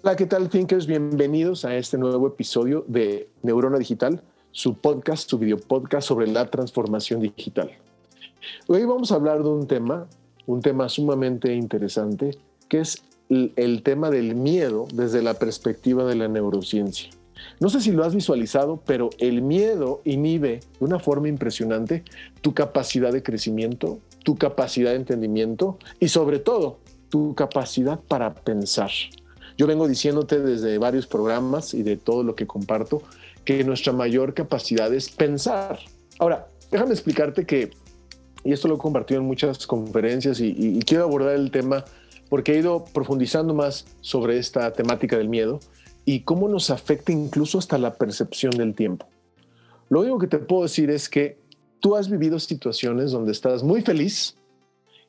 Hola, ¿qué tal, Thinkers? Bienvenidos a este nuevo episodio de Neurona Digital, su podcast, su video podcast sobre la transformación digital. Hoy vamos a hablar de un tema, un tema sumamente interesante, que es el, tema del miedo desde la perspectiva de la neurociencia. No sé si lo has visualizado, pero el miedo inhibe de una forma impresionante tu capacidad de crecimiento, tu capacidad de entendimiento y sobre todo tu capacidad para pensar. Yo vengo diciéndote desde varios programas y de todo lo que comparto que nuestra mayor capacidad es pensar. Ahora, déjame explicarte que, y esto lo he compartido en muchas conferencias y, quiero abordar el tema porque he ido profundizando más sobre esta temática del miedo y cómo nos afecta incluso hasta la percepción del tiempo. Lo único que te puedo decir es que tú has vivido situaciones donde estás muy feliz,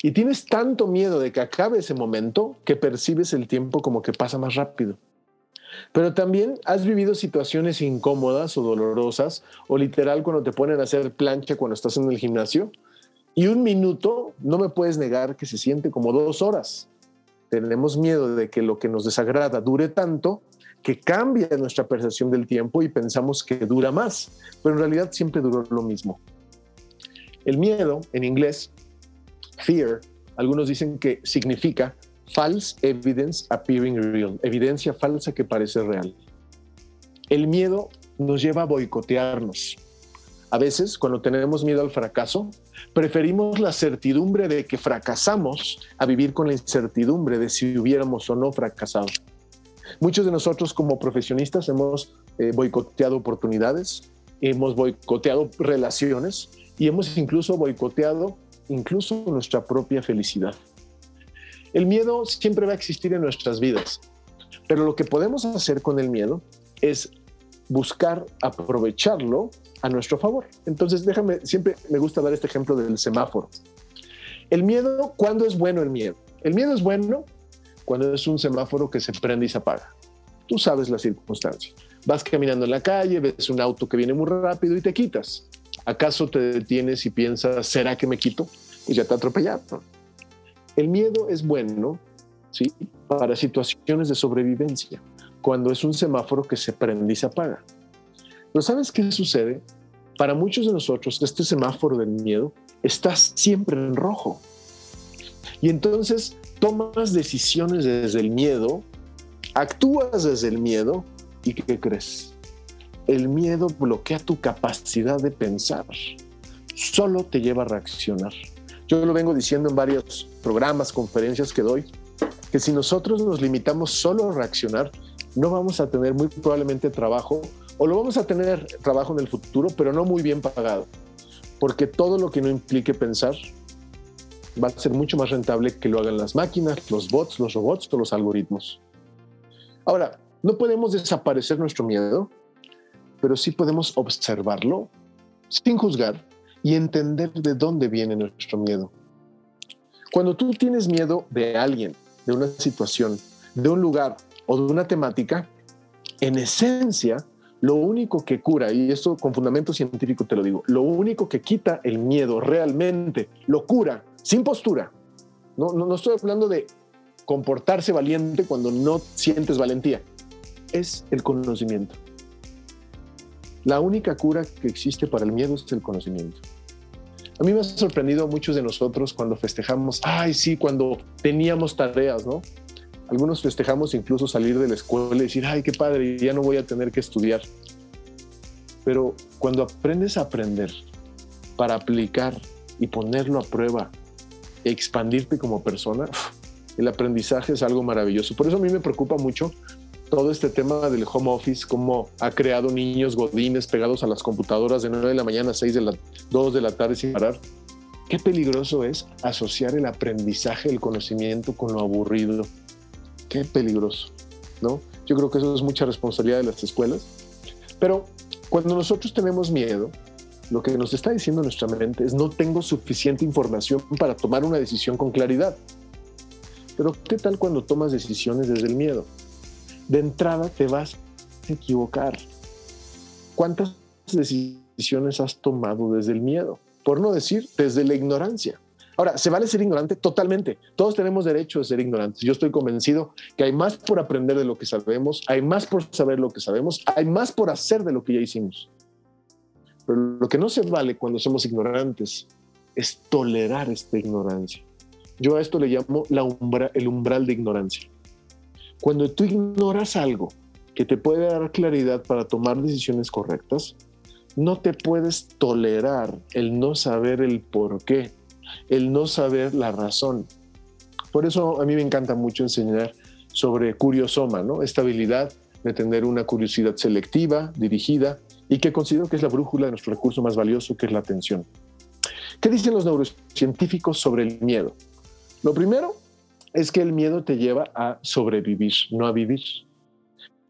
y tienes tanto miedo de que acabe ese momento que percibes el tiempo como que pasa más rápido. Pero también has vivido situaciones incómodas o dolorosas o literal cuando te ponen a hacer plancha cuando estás en el gimnasio y un minuto no me puedes negar que se siente como dos horas. Tenemos miedo de que lo que nos desagrada dure tanto que cambie nuestra percepción del tiempo y pensamos que dura más, pero en realidad siempre duró lo mismo. El miedo en inglés Fear, algunos dicen que significa false evidence appearing real, evidencia falsa que parece real. El miedo nos lleva a boicotearnos. A veces, cuando tenemos miedo al fracaso, preferimos la certidumbre de que fracasamos a vivir con la incertidumbre de si hubiéramos o no fracasado. Muchos de nosotros como profesionistas hemos eh, boicoteado oportunidades, hemos boicoteado relaciones y hemos incluso boicoteado incluso nuestra propia felicidad. El miedo siempre va a existir en nuestras vidas, pero lo que podemos hacer con el miedo es buscar aprovecharlo a nuestro favor. Entonces, déjame, siempre me gusta dar este ejemplo del semáforo. El miedo, ¿cuándo es bueno el miedo? El miedo es bueno cuando es un semáforo que se prende y se apaga. Tú sabes la circunstancia. Vas caminando en la calle, ves un auto que viene muy rápido y te quitas. ¿Acaso te detienes y piensas, ¿será que me quito? Y ya te atropellado. El miedo es bueno, ¿sí? Para situaciones de sobrevivencia, cuando es un semáforo que se prende y se apaga. Pero ¿sabes qué sucede? Para muchos de nosotros, este semáforo del miedo está siempre en rojo. Y entonces tomas decisiones desde el miedo, actúas desde el miedo y ¿qué crees? el miedo bloquea tu capacidad de pensar, solo te lleva a reaccionar. Yo lo vengo diciendo en varios programas, conferencias que doy, que si nosotros nos limitamos solo a reaccionar, no vamos a tener muy probablemente trabajo, o lo vamos a tener trabajo en el futuro, pero no muy bien pagado, porque todo lo que no implique pensar va a ser mucho más rentable que lo hagan las máquinas, los bots, los robots o los algoritmos. Ahora, no podemos desaparecer nuestro miedo, pero sí podemos observarlo sin juzgar y entender de dónde viene nuestro miedo. Cuando tú tienes miedo de alguien, de una situación, de un lugar o de una temática, en esencia, lo único que cura, y esto con fundamento científico te lo digo, lo único que quita el miedo realmente, lo cura, sin postura. No, no, no estoy hablando de comportarse valiente cuando no sientes valentía, es el conocimiento. La única cura que existe para el miedo es el conocimiento. A mí me ha sorprendido a muchos de nosotros cuando festejamos, ay, sí, cuando teníamos tareas, ¿no? Algunos festejamos incluso salir de la escuela y decir, ay, qué padre, ya no voy a tener que estudiar. Pero cuando aprendes a aprender para aplicar y ponerlo a prueba, expandirte como persona, el aprendizaje es algo maravilloso. Por eso a mí me preocupa mucho todo este tema del home office, cómo ha creado niños godines pegados a las computadoras de 9 de la mañana a 6 de la 2 de la tarde sin parar, qué peligroso es asociar el aprendizaje, el conocimiento con lo aburrido. Qué peligroso, ¿no? Yo creo que eso es mucha responsabilidad de las escuelas. Pero cuando nosotros tenemos miedo, lo que nos está diciendo nuestra mente es no tengo suficiente información para tomar una decisión con claridad. Pero ¿qué tal cuando tomas decisiones desde el miedo? De entrada te vas a equivocar. ¿Cuántas decisiones has tomado desde el miedo? Por no decir desde la ignorancia. Ahora, ¿se vale ser ignorante? Totalmente. Todos tenemos derecho a ser ignorantes. Yo estoy convencido que hay más por aprender de lo que sabemos, hay más por saber lo que sabemos, hay más por hacer de lo que ya hicimos. Pero lo que no se vale cuando somos ignorantes es tolerar esta ignorancia. Yo a esto le llamo la el umbral de ignorancia. Cuando tú ignoras algo que te puede dar claridad para tomar decisiones correctas, no te puedes tolerar el no saber el por qué, el no saber la razón. Por eso a mí me encanta mucho enseñar sobre curiosoma, ¿no? Esta habilidad de tener una curiosidad selectiva, dirigida, y que considero que es la brújula de nuestro recurso más valioso, que es la atención. ¿Qué dicen los neurocientíficos sobre el miedo? Lo primero es que el miedo te lleva a sobrevivir, no a vivir.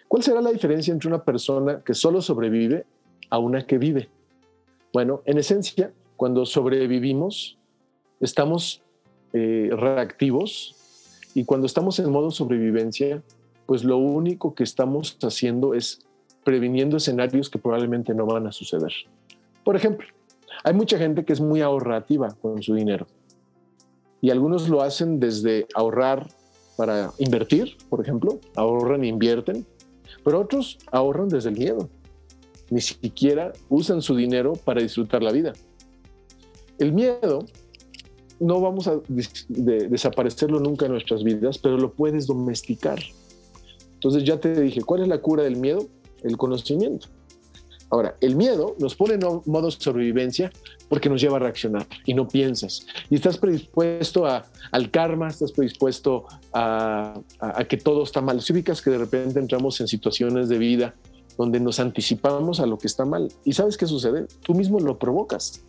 ¿Cuál será la diferencia entre una persona que solo sobrevive a una que vive? Bueno, en esencia, cuando sobrevivimos, estamos eh, reactivos y cuando estamos en modo sobrevivencia, pues lo único que estamos haciendo es previniendo escenarios que probablemente no van a suceder. Por ejemplo, hay mucha gente que es muy ahorrativa con su dinero y algunos lo hacen desde ahorrar para invertir, por ejemplo, ahorran e invierten, pero otros ahorran desde el miedo. Ni siquiera usan su dinero para disfrutar la vida. El miedo no vamos a desaparecerlo nunca en nuestras vidas, pero lo puedes domesticar. Entonces ya te dije, ¿cuál es la cura del miedo? el conocimiento. Ahora, el miedo nos pone en modo sobrevivencia porque nos lleva a reaccionar y no piensas. Y estás predispuesto a, al karma, estás predispuesto a, que todo está mal. Si ubicas que de repente entramos en situaciones de vida donde nos anticipamos a lo que está mal. ¿Y sabes qué sucede? Tú mismo lo provocas.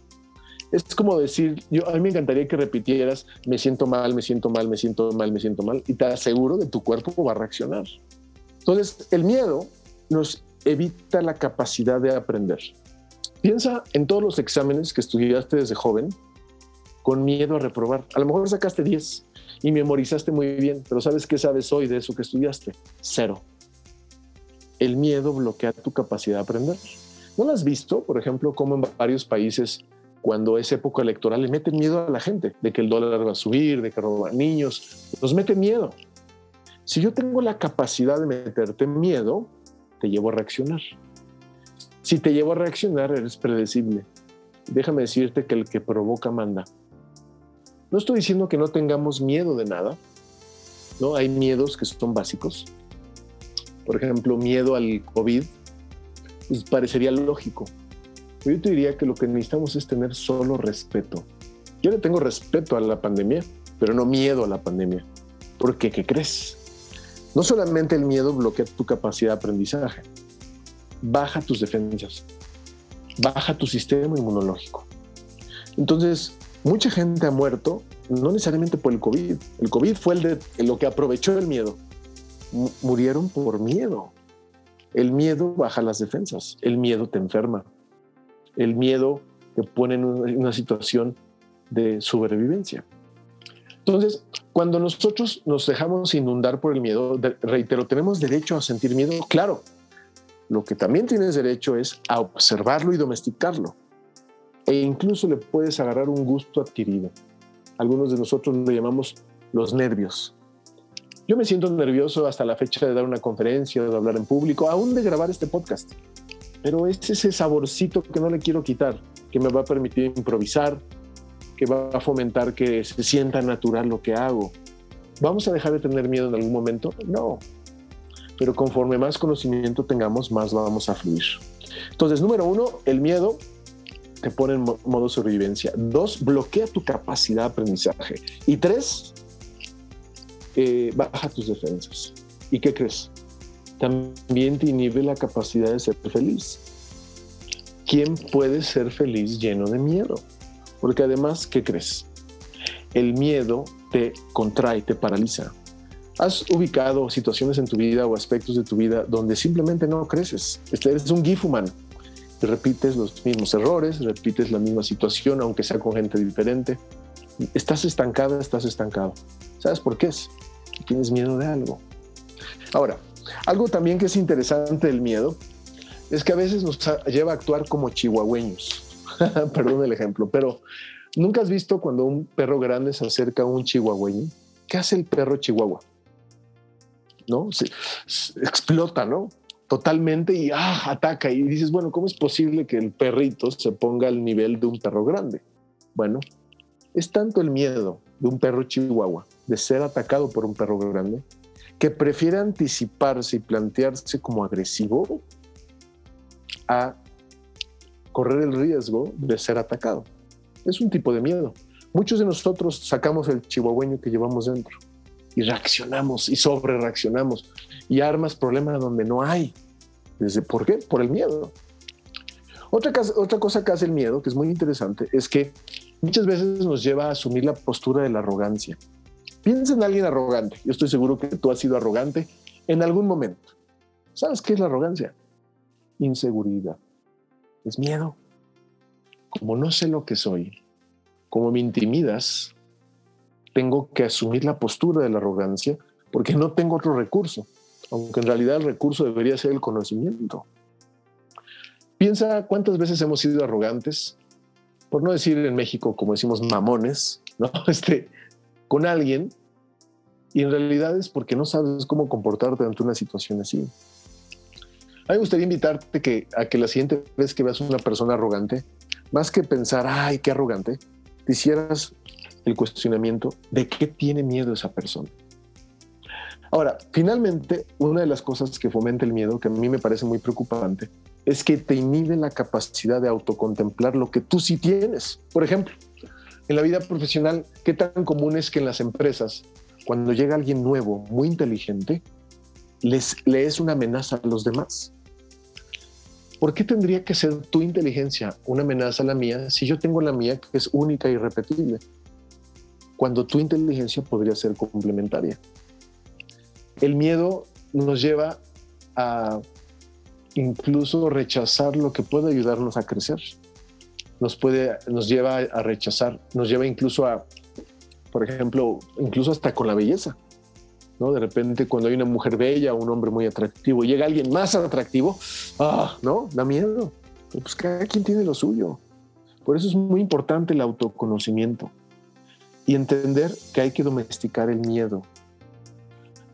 Es como decir, yo a mí me encantaría que repitieras, me siento mal, me siento mal, me siento mal, me siento mal, y te aseguro que tu cuerpo va a reaccionar. Entonces, el miedo nos evita la capacidad de aprender. Piensa en todos los exámenes que estudiaste desde joven con miedo a reprobar. A lo mejor sacaste 10 y memorizaste muy bien, pero ¿sabes qué sabes hoy de eso que estudiaste? Cero. El miedo bloquea tu capacidad de aprender. ¿No has visto, por ejemplo, cómo en varios países, cuando es época electoral, le meten miedo a la gente de que el dólar va a subir, de que roban niños? Nos meten miedo. Si yo tengo la capacidad de meterte miedo, te llevo a reaccionar. Si te llevo a reaccionar, eres predecible. Déjame decirte que el que provoca manda. No estoy diciendo que no tengamos miedo de nada. No, hay miedos que son básicos. Por ejemplo, miedo al COVID, pues parecería lógico. Yo te diría que lo que necesitamos es tener solo respeto. Yo le tengo respeto a la pandemia, pero no miedo a la pandemia. Porque, ¿qué crees? No solamente el miedo bloquea tu capacidad de aprendizaje, baja tus defensas, baja tu sistema inmunológico. Entonces, mucha gente ha muerto no necesariamente por el COVID. El COVID fue el de lo que aprovechó el miedo. murieron por miedo. El miedo baja las defensas. El miedo te enferma. El miedo te pone en una situación de sobrevivencia. Entonces, cuando nosotros nos dejamos inundar por el miedo, reitero, tenemos derecho a sentir miedo, claro. Lo que también tienes derecho es a observarlo y domesticarlo. E incluso le puedes agarrar un gusto adquirido. Algunos de nosotros lo llamamos los nervios. Yo me siento nervioso hasta la fecha de dar una conferencia, de hablar en público, aún de grabar este podcast. Pero es ese saborcito que no le quiero quitar, que me va a permitir improvisar, que va a fomentar que se sienta natural lo que hago. ¿Vamos a dejar de tener miedo en algún momento? No. Pero conforme más conocimiento tengamos, más vamos a fluir. Entonces, número uno, el miedo te pone en modo sobrevivencia. Dos, bloquea tu capacidad de aprendizaje. Y tres, eh, baja tus defensas. ¿Y qué crees? También te inhibe la capacidad de ser feliz. ¿Quién puede ser feliz lleno de miedo? Porque además, ¿qué crees? El miedo te contrae, te paraliza. ¿Has ubicado situaciones en tu vida o aspectos de tu vida donde simplemente no creces? Este, eres un GIF humano. Repites los mismos errores, repites la misma situación, aunque sea con gente diferente. Estás estancada, estás estancado. ¿Sabes por qué es? Tienes miedo de algo. Ahora, algo también que es interesante del miedo es que a veces nos lleva a actuar como chihuahueños. Perdón el ejemplo, pero ¿nunca has visto cuando un perro grande se acerca a un chihuahueño? ¿Qué hace el perro chihuahua? ¿no? Se, explota, ¿no? Totalmente y ah, ataca. Y dices, bueno, ¿cómo es posible que el perrito se ponga al nivel de un perro grande? Bueno, es tanto el miedo de un perro chihuahua de ser atacado por un perro grande que prefiere anticiparse y plantearse como agresivo a correr el riesgo de ser atacado. Es un tipo de miedo. Muchos de nosotros sacamos el chihuahueño que llevamos dentro y reaccionamos y sobre reaccionamos y armas problemas donde no hay. Desde, ¿Por qué? Por el miedo. Otra, otra cosa que hace el miedo, que es muy interesante, es que muchas veces nos lleva a asumir la postura de la arrogancia. Piensa en alguien arrogante. Yo estoy seguro que tú has sido arrogante en algún momento. ¿Sabes qué es la arrogancia? Inseguridad. Es miedo. Como no sé lo que soy, como me intimidas, tengo que asumir la postura de la arrogancia porque no tengo otro recurso, aunque en realidad el recurso debería ser el conocimiento. Piensa cuántas veces hemos sido arrogantes, por no decir en México, como decimos, mamones, ¿no? Este, con alguien, y en realidad es porque no sabes cómo comportarte ante una situación así. A mí me gustaría invitarte que, a que la siguiente vez que veas una persona arrogante, más que pensar, ay, qué arrogante, te hicieras el cuestionamiento de qué tiene miedo esa persona. Ahora, finalmente, una de las cosas que fomenta el miedo, que a mí me parece muy preocupante, es que te inhibe la capacidad de autocontemplar lo que tú sí tienes. Por ejemplo, en la vida profesional, ¿qué tan común es que en las empresas, cuando llega alguien nuevo, muy inteligente, les, le es una amenaza a los demás? ¿Por qué tendría que ser tu inteligencia una amenaza a la mía si yo tengo la mía que es única y e irrepetible? cuando tu inteligencia podría ser complementaria. El miedo nos lleva a incluso rechazar lo que puede ayudarnos a crecer. Nos puede, nos lleva a rechazar, nos lleva incluso a, por ejemplo, incluso hasta con la belleza. De repente, cuando hay una mujer bella, un hombre muy atractivo, llega alguien más atractivo, ah, ¿no? Da miedo. pues cada quien tiene lo suyo. Por eso es muy importante el autoconocimiento y entender que hay que domesticar el miedo.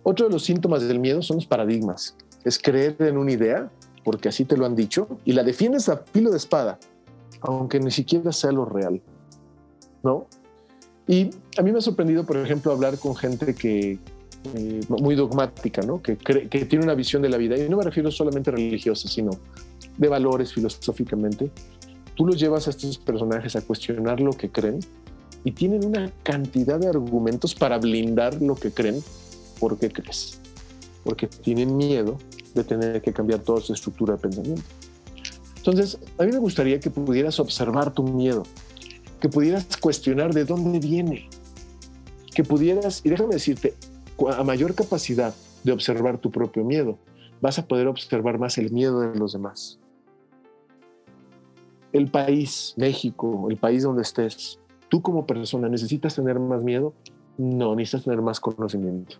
Otro de los síntomas del miedo son los paradigmas. Es creer en una idea, porque así te lo han dicho, y la defiendes a filo de espada, aunque ni siquiera sea lo real. ¿No? Y a mí me ha sorprendido, por ejemplo, hablar con gente que, eh, muy dogmática, ¿no? Que, que tiene una visión de la vida, y no me refiero solamente religiosa, sino de valores filosóficamente. Tú los llevas a estos personajes a cuestionar lo que creen y tienen una cantidad de argumentos para blindar lo que creen. ¿Por qué crees? Porque tienen miedo de tener que cambiar toda su estructura de pensamiento. Entonces, a mí me gustaría que pudieras observar tu miedo, que pudieras cuestionar de dónde viene, que pudieras, y déjame decirte, a mayor capacidad de observar tu propio miedo, vas a poder observar más el miedo de los demás. El país, México, el país donde estés, tú como persona necesitas tener más miedo, no, necesitas tener más conocimiento.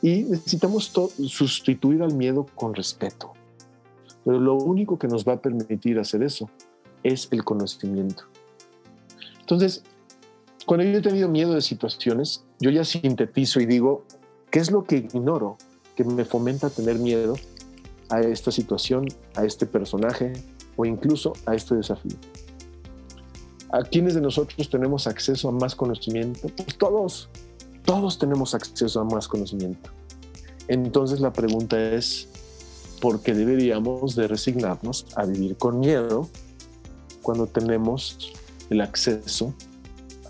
Y necesitamos sustituir al miedo con respeto. Pero lo único que nos va a permitir hacer eso es el conocimiento. Entonces, cuando yo he tenido miedo de situaciones, yo ya sintetizo y digo, ¿qué es lo que ignoro que me fomenta tener miedo a esta situación, a este personaje o incluso a este desafío? ¿A quiénes de nosotros tenemos acceso a más conocimiento? Pues todos, todos tenemos acceso a más conocimiento. Entonces la pregunta es, ¿por qué deberíamos de resignarnos a vivir con miedo cuando tenemos el acceso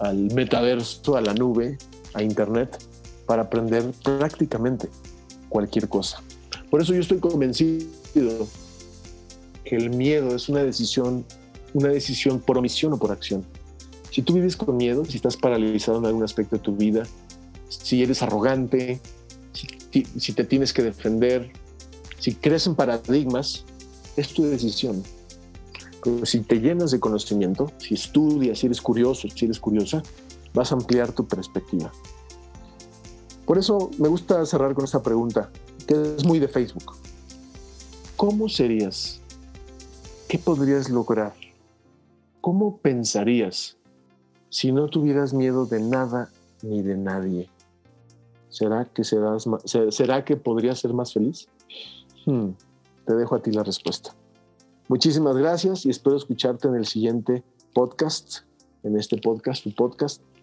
al metaverso, a la nube, a Internet, para aprender prácticamente cualquier cosa? Por eso yo estoy convencido que el miedo es una decisión una decisión por omisión o por acción. Si tú vives con miedo, si estás paralizado en algún aspecto de tu vida, si eres arrogante, si, te tienes que defender, si crees en paradigmas, es tu decisión. Pero si te llenas de conocimiento, si estudias, si eres curioso, si eres curiosa, vas a ampliar tu perspectiva. Por eso me gusta cerrar con esta pregunta, que es muy de Facebook. ¿Cómo serías? ¿Qué podrías lograr? ¿Cómo pensarías si no tuvieras miedo de nada ni de nadie? ¿Será que, serás, ¿será que podrías ser más feliz? Hmm, te dejo a ti la respuesta. Muchísimas gracias y espero escucharte en el siguiente podcast, en este podcast, tu podcast